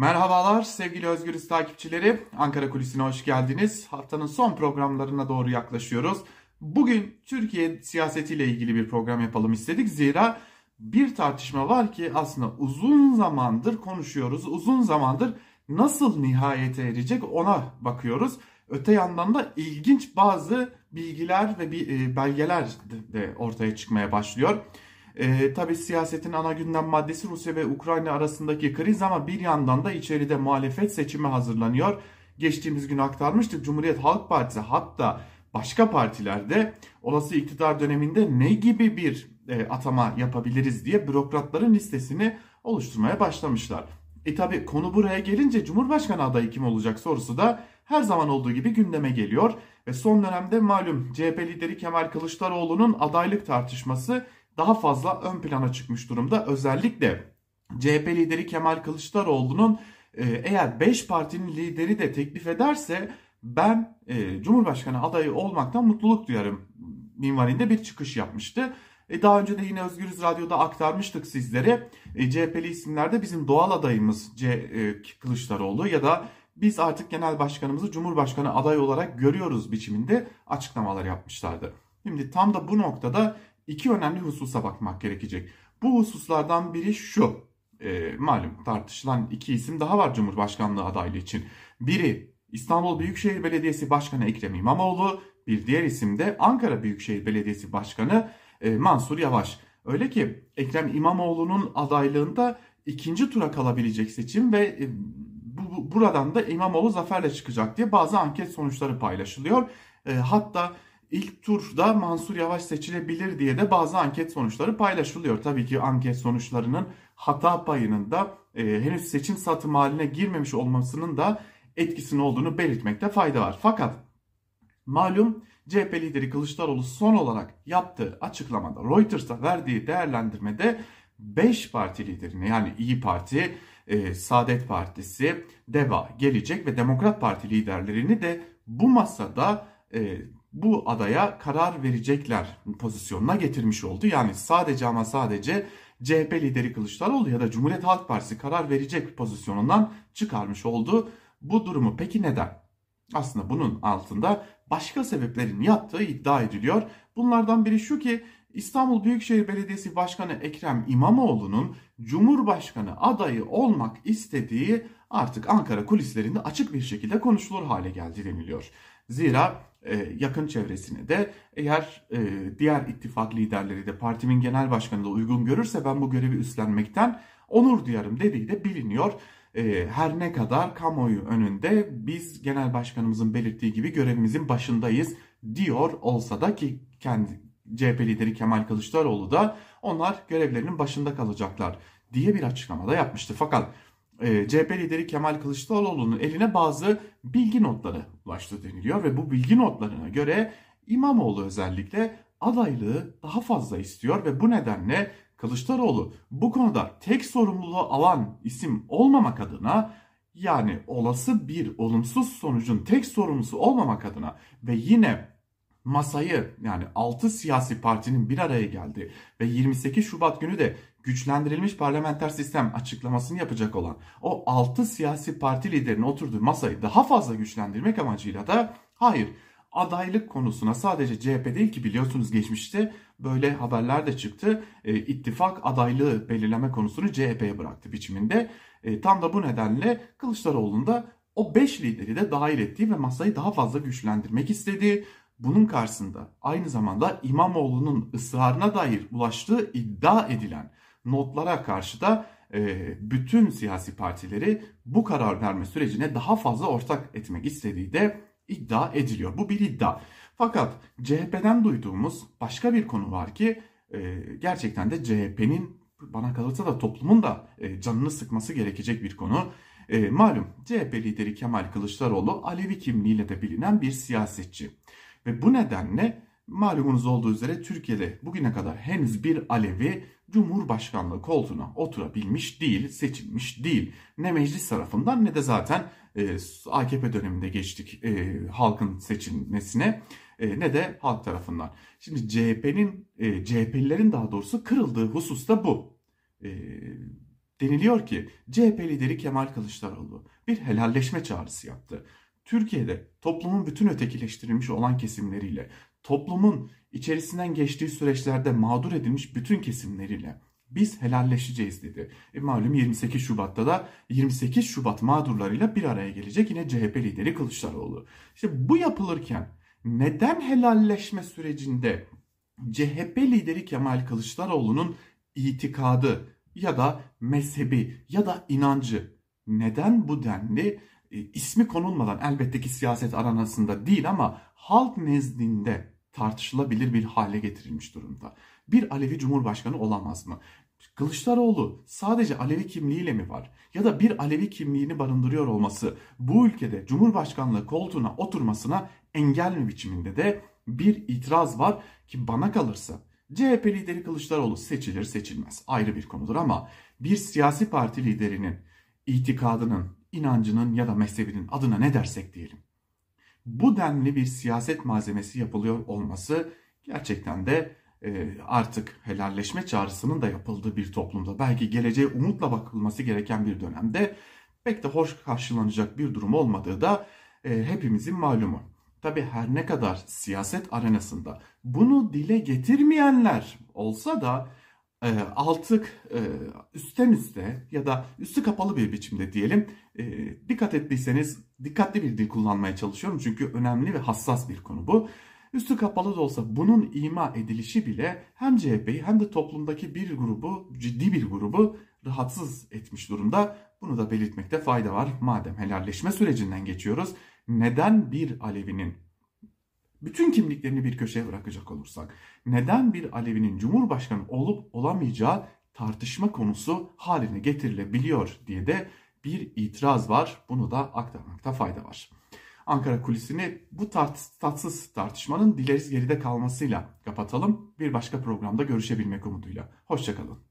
Merhabalar sevgili Özgürüz takipçileri. Ankara Kulisi'ne hoş geldiniz. Haftanın son programlarına doğru yaklaşıyoruz. Bugün Türkiye siyasetiyle ilgili bir program yapalım istedik. Zira bir tartışma var ki aslında uzun zamandır konuşuyoruz. Uzun zamandır nasıl nihayete erecek ona bakıyoruz. Öte yandan da ilginç bazı bilgiler ve e, belgeler de ortaya çıkmaya başlıyor. E, tabii siyasetin ana gündem maddesi Rusya ve Ukrayna arasındaki kriz ama bir yandan da içeride muhalefet seçimi hazırlanıyor. Geçtiğimiz gün aktarmıştık Cumhuriyet Halk Partisi hatta başka partilerde olası iktidar döneminde ne gibi bir e, atama yapabiliriz diye bürokratların listesini oluşturmaya başlamışlar. E tabi konu buraya gelince Cumhurbaşkanı adayı kim olacak sorusu da her zaman olduğu gibi gündeme geliyor. Ve son dönemde malum CHP lideri Kemal Kılıçdaroğlu'nun adaylık tartışması daha fazla ön plana çıkmış durumda. Özellikle CHP lideri Kemal Kılıçdaroğlu'nun e, eğer 5 partinin lideri de teklif ederse ben e, Cumhurbaşkanı adayı olmaktan mutluluk duyarım minvalinde bir çıkış yapmıştı. E, daha önce de yine Özgürüz Radyo'da aktarmıştık sizlere. E, CHP'li isimlerde bizim doğal adayımız C, e, Kılıçdaroğlu ya da biz artık genel başkanımızı Cumhurbaşkanı adayı olarak görüyoruz biçiminde açıklamalar yapmışlardı. Şimdi tam da bu noktada iki önemli hususa bakmak gerekecek. Bu hususlardan biri şu. E, malum tartışılan iki isim daha var Cumhurbaşkanlığı adaylığı için. Biri İstanbul Büyükşehir Belediyesi Başkanı Ekrem İmamoğlu, bir diğer isim de Ankara Büyükşehir Belediyesi Başkanı e, Mansur Yavaş. Öyle ki Ekrem İmamoğlu'nun adaylığında ikinci tura kalabilecek seçim ve e, bu, buradan da İmamoğlu zaferle çıkacak diye bazı anket sonuçları paylaşılıyor. E, hatta ilk turda Mansur Yavaş seçilebilir diye de bazı anket sonuçları paylaşılıyor. Tabii ki anket sonuçlarının hata payının da e, henüz seçim satım haline girmemiş olmasının da etkisinin olduğunu belirtmekte fayda var. Fakat malum CHP lideri Kılıçdaroğlu son olarak yaptığı açıklamada Reuters'a verdiği değerlendirmede 5 parti liderini yani İyi Parti, e, Saadet Partisi, DEVA, Gelecek ve Demokrat Parti liderlerini de bu masada e, bu adaya karar verecekler pozisyonuna getirmiş oldu. Yani sadece ama sadece CHP lideri Kılıçdaroğlu ya da Cumhuriyet Halk Partisi karar verecek pozisyonundan çıkarmış oldu. Bu durumu peki neden? Aslında bunun altında başka sebeplerin yattığı iddia ediliyor. Bunlardan biri şu ki İstanbul Büyükşehir Belediyesi Başkanı Ekrem İmamoğlu'nun Cumhurbaşkanı adayı olmak istediği artık Ankara kulislerinde açık bir şekilde konuşulur hale geldi deniliyor. Zira yakın çevresine de eğer e, diğer ittifak liderleri de partimin genel başkanı da uygun görürse ben bu görevi üstlenmekten onur duyarım dediği de biliniyor. E, her ne kadar kamuoyu önünde biz genel başkanımızın belirttiği gibi görevimizin başındayız diyor olsa da ki kendi CHP lideri Kemal Kılıçdaroğlu da onlar görevlerinin başında kalacaklar diye bir açıklamada yapmıştı. Fakat e, CHP lideri Kemal Kılıçdaroğlu'nun eline bazı bilgi notları ulaştı deniliyor. Ve bu bilgi notlarına göre İmamoğlu özellikle adaylığı daha fazla istiyor. Ve bu nedenle Kılıçdaroğlu bu konuda tek sorumluluğu alan isim olmamak adına yani olası bir olumsuz sonucun tek sorumlusu olmamak adına ve yine masayı yani 6 siyasi partinin bir araya geldi ve 28 Şubat günü de güçlendirilmiş parlamenter sistem açıklamasını yapacak olan o 6 siyasi parti liderinin oturduğu masayı daha fazla güçlendirmek amacıyla da hayır adaylık konusuna sadece CHP değil ki biliyorsunuz geçmişte böyle haberler de çıktı. E, ittifak adaylığı belirleme konusunu CHP'ye bıraktı biçiminde. E, tam da bu nedenle Kılıçdaroğlu'nun da o 5 lideri de dahil ettiği ve masayı daha fazla güçlendirmek istediği, bunun karşısında aynı zamanda İmamoğlu'nun ısrarına dair ulaştığı iddia edilen notlara karşı da e, bütün siyasi partileri bu karar verme sürecine daha fazla ortak etmek istediği de iddia ediliyor. Bu bir iddia. Fakat CHP'den duyduğumuz başka bir konu var ki e, gerçekten de CHP'nin bana kalırsa da toplumun da e, canını sıkması gerekecek bir konu. Malum CHP lideri Kemal Kılıçdaroğlu Alevi kimliğiyle de bilinen bir siyasetçi. Ve bu nedenle malumunuz olduğu üzere Türkiye'de bugüne kadar henüz bir Alevi Cumhurbaşkanlığı koltuğuna oturabilmiş değil, seçilmiş değil. Ne meclis tarafından ne de zaten e, AKP döneminde geçtik e, halkın seçilmesine e, ne de halk tarafından. Şimdi CHP'nin, e, CHP'lilerin daha doğrusu kırıldığı husus da bu. E, Deniliyor ki CHP lideri Kemal Kılıçdaroğlu bir helalleşme çağrısı yaptı. Türkiye'de toplumun bütün ötekileştirilmiş olan kesimleriyle, toplumun içerisinden geçtiği süreçlerde mağdur edilmiş bütün kesimleriyle biz helalleşeceğiz dedi. E malum 28 Şubat'ta da 28 Şubat mağdurlarıyla bir araya gelecek yine CHP lideri Kılıçdaroğlu. İşte bu yapılırken neden helalleşme sürecinde CHP lideri Kemal Kılıçdaroğlu'nun itikadı ya da mezhebi ya da inancı neden bu denli ismi konulmadan elbette ki siyaset aranasında değil ama halk nezdinde tartışılabilir bir hale getirilmiş durumda. Bir Alevi Cumhurbaşkanı olamaz mı? Kılıçdaroğlu sadece Alevi kimliğiyle mi var? Ya da bir Alevi kimliğini barındırıyor olması bu ülkede Cumhurbaşkanlığı koltuğuna oturmasına engel mi biçiminde de bir itiraz var ki bana kalırsa CHP lideri Kılıçdaroğlu seçilir seçilmez ayrı bir konudur ama bir siyasi parti liderinin itikadının, inancının ya da mezhebinin adına ne dersek diyelim. Bu denli bir siyaset malzemesi yapılıyor olması gerçekten de e, artık helalleşme çağrısının da yapıldığı bir toplumda belki geleceğe umutla bakılması gereken bir dönemde pek de hoş karşılanacak bir durum olmadığı da e, hepimizin malumu. Tabi her ne kadar siyaset arenasında bunu dile getirmeyenler olsa da e, altık e, üstten üste ya da üstü kapalı bir biçimde diyelim e, dikkat ettiyseniz dikkatli bir dil kullanmaya çalışıyorum çünkü önemli ve hassas bir konu bu. Üstü kapalı da olsa bunun ima edilişi bile hem CHP'yi hem de toplumdaki bir grubu, ciddi bir grubu rahatsız etmiş durumda. Bunu da belirtmekte fayda var. Madem helalleşme sürecinden geçiyoruz, neden bir Alevi'nin bütün kimliklerini bir köşeye bırakacak olursak, neden bir Alevi'nin Cumhurbaşkanı olup olamayacağı tartışma konusu haline getirilebiliyor diye de bir itiraz var. Bunu da aktarmakta fayda var. Ankara kulisini bu tart tatsız tartışmanın dileriz geride kalmasıyla kapatalım. Bir başka programda görüşebilmek umuduyla. Hoşçakalın.